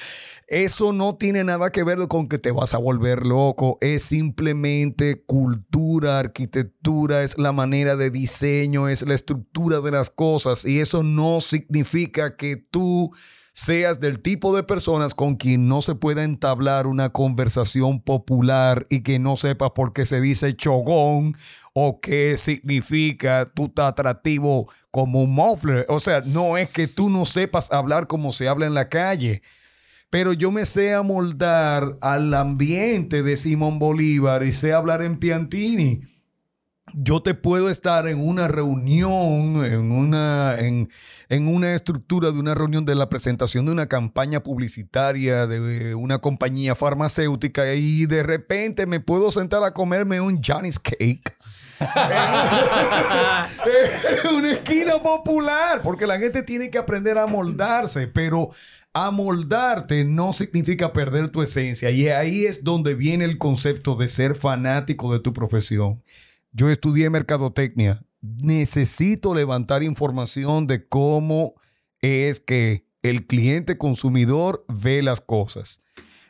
Eso no tiene nada que ver con que te vas a volver loco, es simplemente cultura, arquitectura, es la manera de diseño, es la estructura de las cosas y eso no significa que tú seas del tipo de personas con quien no se pueda entablar una conversación popular y que no sepas por qué se dice chogón o qué significa tú estás atractivo como un muffler. O sea, no es que tú no sepas hablar como se habla en la calle. Pero yo me sé amoldar al ambiente de Simón Bolívar y sé hablar en Piantini yo te puedo estar en una reunión, en una, en, en una estructura de una reunión de la presentación de una campaña publicitaria de una compañía farmacéutica y de repente me puedo sentar a comerme un Johnny's Cake. en una esquina popular, porque la gente tiene que aprender a moldarse, pero amoldarte no significa perder tu esencia y ahí es donde viene el concepto de ser fanático de tu profesión. Yo estudié mercadotecnia. Necesito levantar información de cómo es que el cliente consumidor ve las cosas.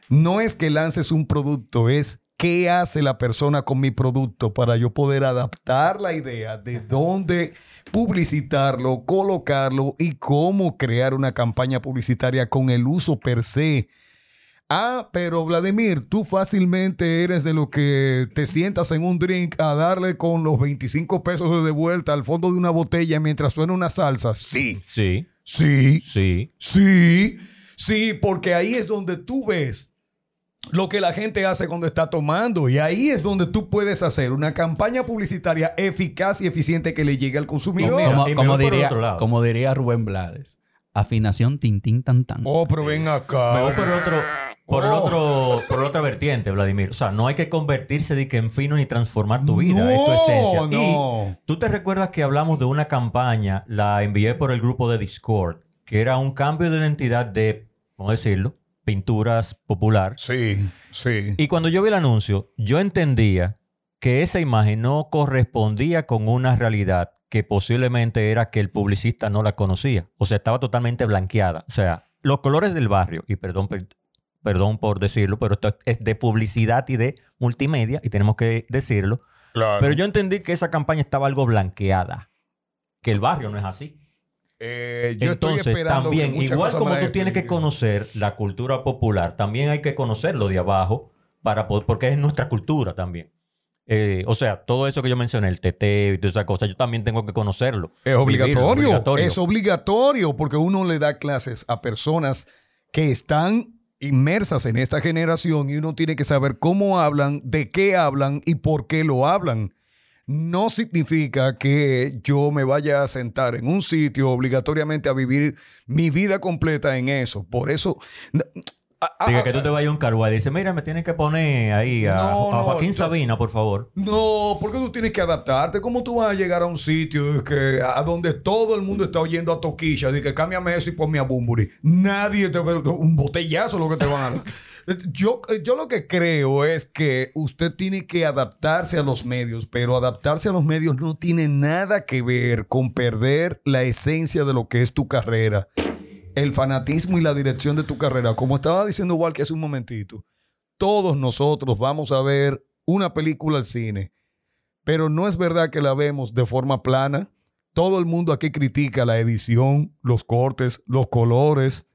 No es que lances un producto, es qué hace la persona con mi producto para yo poder adaptar la idea de dónde publicitarlo, colocarlo y cómo crear una campaña publicitaria con el uso per se. Ah, pero Vladimir, tú fácilmente eres de lo que te sientas en un drink a darle con los 25 pesos de vuelta al fondo de una botella mientras suena una salsa. Sí, Sí, sí, sí. sí, sí, porque ahí es donde tú ves lo que la gente hace cuando está tomando y ahí es donde tú puedes hacer una campaña publicitaria eficaz y eficiente que le llegue al consumidor. como, diría, como Rubén Blades. Afinación tintín tan tan. Oh, pero ven acá. Me voy por otro, por el otro, por la otra vertiente, Vladimir. O sea, no hay que convertirse de que en fino ni transformar tu vida, No, es tu esencia. no. Y tú te recuerdas que hablamos de una campaña, la envié por el grupo de Discord, que era un cambio de identidad de, ¿cómo decirlo? Pinturas popular. Sí, sí. Y cuando yo vi el anuncio, yo entendía que esa imagen no correspondía con una realidad que posiblemente era que el publicista no la conocía. O sea, estaba totalmente blanqueada. O sea, los colores del barrio, y perdón, per- perdón por decirlo, pero esto es de publicidad y de multimedia, y tenemos que decirlo. Claro. Pero yo entendí que esa campaña estaba algo blanqueada, que el barrio no es así. Eh, yo estoy Entonces, que también, igual como tú tienes que conocer la cultura popular, también hay que conocerlo de abajo, para poder- porque es nuestra cultura también. Eh, o sea, todo eso que yo mencioné, el teteo y todas esas cosas, yo también tengo que conocerlo. Es obligatorio, Vivirlo, obligatorio. Es obligatorio porque uno le da clases a personas que están inmersas en esta generación y uno tiene que saber cómo hablan, de qué hablan y por qué lo hablan. No significa que yo me vaya a sentar en un sitio obligatoriamente a vivir mi vida completa en eso. Por eso... a- a- Diga que tú te vayas a un carguay y dices, mira, me tienes que poner ahí a, No, a no, Joaquín Sabina, por favor. No, porque tú tienes que adaptarte. ¿Cómo tú vas a llegar a un sitio que, a donde todo el mundo está oyendo a Toquilla? Que cámbiame eso y ponme a Bumburi. Nadie te va Un botellazo lo que te van a dar. Yo, yo lo que creo es que usted tiene que adaptarse a los medios, pero adaptarse a los medios no tiene nada que ver con perder la esencia de lo que es tu carrera. El fanatismo y la dirección de tu carrera. Como estaba diciendo Walker hace un momentito todos nosotros vamos a ver una película al cine, pero no es verdad que la vemos de forma plana. Todo el mundo aquí critica la edición, los cortes, los colores,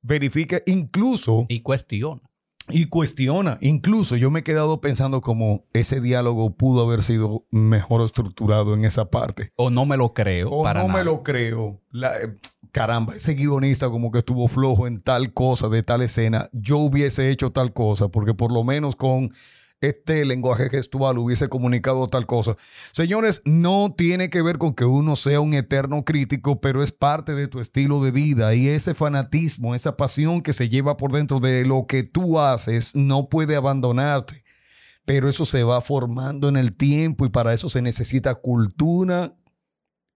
verifica incluso Y cuestiona. y cuestiona. Incluso yo me he quedado pensando como ese diálogo pudo haber sido mejor estructurado en esa parte. O no me lo creo. O para no nada. me lo creo. La- eh, caramba, ese guionista como que estuvo flojo en tal cosa, de tal escena. Yo hubiese hecho tal cosa, porque por lo menos con este lenguaje gestual hubiese comunicado tal cosa. Señores, no tiene que ver con que uno sea un eterno crítico, pero es parte de tu estilo de vida y ese fanatismo, esa pasión que se lleva por dentro de lo que tú haces, no puede abandonarte. Pero eso se va formando en el tiempo y para eso se necesita cultura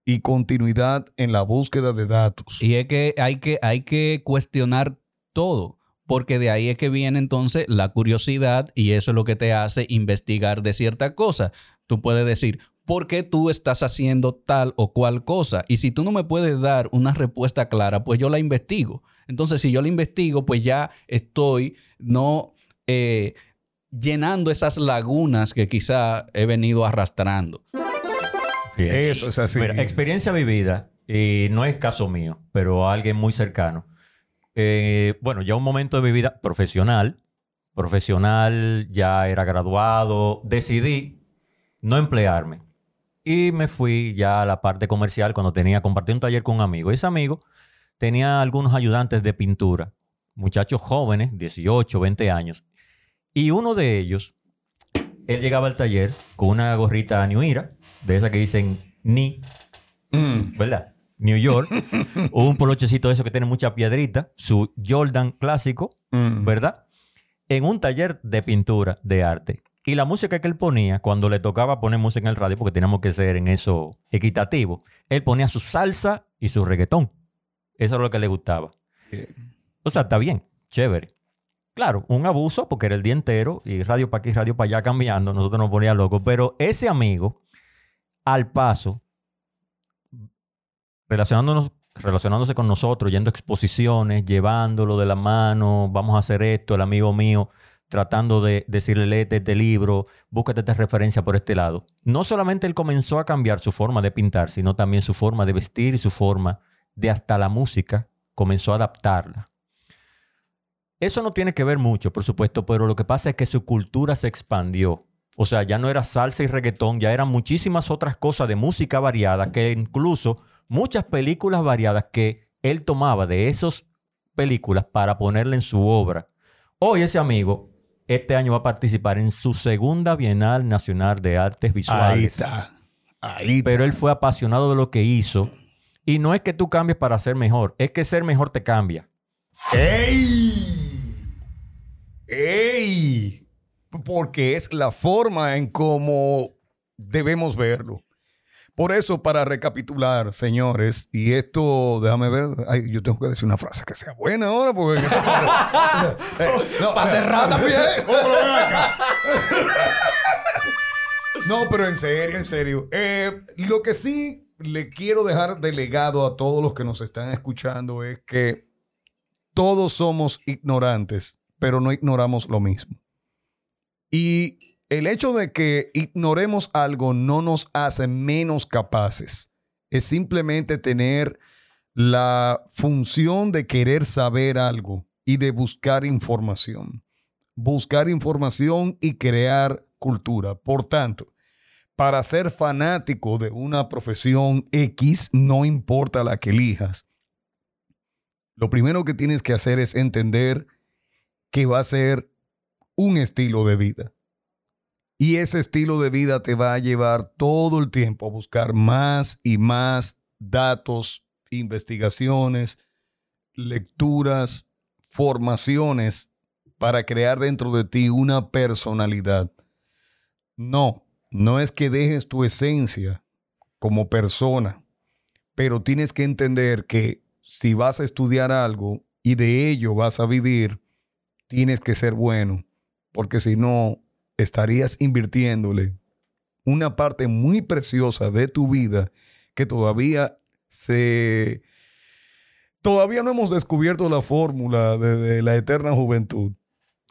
y continuidad en la búsqueda de datos. Y es que hay que, hay que cuestionar todo, porque de ahí es que viene entonces la curiosidad y eso es lo que te hace investigar de cierta cosa. Tú puedes decir, ¿por qué tú estás haciendo tal o cual cosa? Y si tú no me puedes dar una respuesta clara, pues yo la investigo. Entonces, si yo la investigo, pues ya estoy no eh, llenando esas lagunas que quizá he venido arrastrando. Eso es así. Mira, experiencia vivida, y no es caso mío, pero alguien muy cercano. Eh, bueno, ya un momento de mi vida profesional, profesional, ya era graduado, decidí no emplearme. Y me fui ya a la parte comercial cuando tenía, compartí un taller con un amigo. Ese amigo tenía algunos ayudantes de pintura, muchachos jóvenes, 18, 20 años. Y uno de ellos, él llegaba al taller con una gorrita New Era, de esa que dicen Ni, Mm. ¿verdad? New York, un polochecito de eso que tiene mucha piedrita, su Jordan clásico, Mm. ¿verdad? En un taller de pintura, de arte. Y la música que él ponía, cuando le tocaba poner música en el radio, porque teníamos que ser en eso equitativo, él ponía su salsa y su reggaetón. Eso era lo que le gustaba. O sea, está bien, chévere. Claro, un abuso porque era el día entero y radio para aquí, radio para allá cambiando, nosotros nos ponía locos. Pero ese amigo, al paso, relacionándonos, relacionándose con nosotros, yendo a exposiciones, llevándolo de la mano, vamos a hacer esto, el amigo mío tratando de decirle, léete este libro, búscate esta referencia por este lado. No solamente él comenzó a cambiar su forma de pintar, sino también su forma de vestir y su forma de hasta la música, comenzó a adaptarla. Eso no tiene que ver mucho, por supuesto, pero lo que pasa es que su cultura se expandió. O sea, ya no era salsa y reggaetón, ya eran muchísimas otras cosas de música variada, que incluso muchas películas variadas que él tomaba de esas películas para ponerle en su obra. Hoy ese amigo, este año va a participar en su segunda Bienal Nacional de Artes Ahí Visuales. está. Ahí está. Pero él fue apasionado de lo que hizo. Y no es que tú cambies para ser mejor, es que ser mejor te cambia. ¡Ey! ¡Ey! Porque es la forma en cómo debemos verlo. Por eso, para recapitular, señores, y esto, déjame ver, ay, yo tengo que decir una frase que sea buena ahora, porque... Para cerrar también. No, pero en serio, en serio. Eh, lo que sí le quiero dejar de legado a todos los que nos están escuchando es que todos somos ignorantes, pero no ignoramos lo mismo. Y el hecho de que ignoremos algo no nos hace menos capaces. es simplemente tener la función de querer saber algo y de buscar información. Buscar información y crear cultura. Por tanto, para ser fanático de una profesión X, no importa la que elijas, lo primero que tienes que hacer es entender que va a ser un estilo de vida. Y ese estilo de vida te va a llevar todo el tiempo a buscar más y más datos, investigaciones, lecturas, formaciones para crear dentro de ti una personalidad. No, no es que dejes tu esencia como persona, pero tienes que entender que si vas a estudiar algo y de ello vas a vivir, tienes que ser bueno, porque si no, estarías invirtiéndole una parte muy preciosa de tu vida que todavía se... Todavía no hemos descubierto la fórmula de, de la eterna juventud.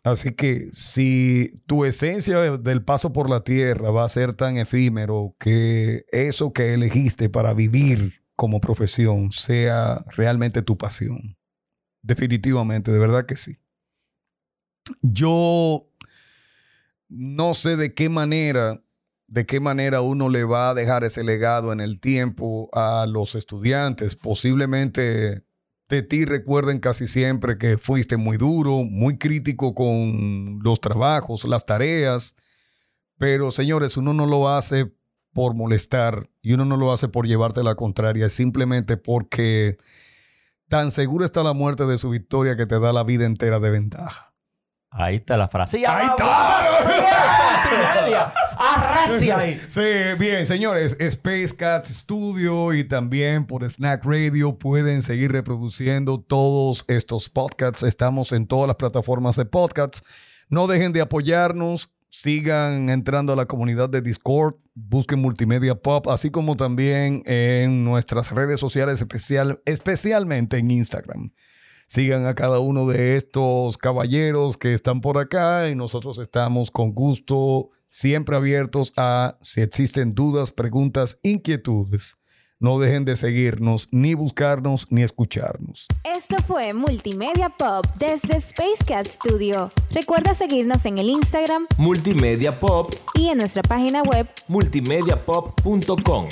Así que si tu esencia del paso por la tierra va a ser tan efímero que eso que elegiste para vivir como profesión sea realmente tu pasión. Definitivamente, de verdad que sí. Yo no sé de qué manera, de qué manera uno le va a dejar ese legado en el tiempo a los estudiantes. Posiblemente de ti recuerden casi siempre que fuiste muy duro, muy crítico con los trabajos, las tareas. Pero señores, uno no lo hace por molestar y uno no lo hace por llevarte la contraria, es simplemente porque tan segura está la muerte de su victoria que te da la vida entera de ventaja. Ahí está la frase. ¡Y Ahí está. ¡Arracia ahí! Sí, bien, señores. Space Cat Studio y también por Snack Radio pueden seguir reproduciendo todos estos podcasts. Estamos en todas las plataformas de podcasts. No dejen de apoyarnos. Sigan entrando a la comunidad de Discord. Busquen Multimedia Pop, así como también en nuestras redes sociales, especial, especialmente en Instagram. Sigan a cada uno de estos caballeros que están por acá y nosotros estamos con gusto, siempre abiertos a si existen dudas, preguntas, inquietudes. No dejen de seguirnos, ni buscarnos, ni escucharnos. Esto fue Multimedia Pop desde Space Cat Studio. Recuerda seguirnos en el Instagram Multimedia Pop, y en nuestra página web multimediapop.com.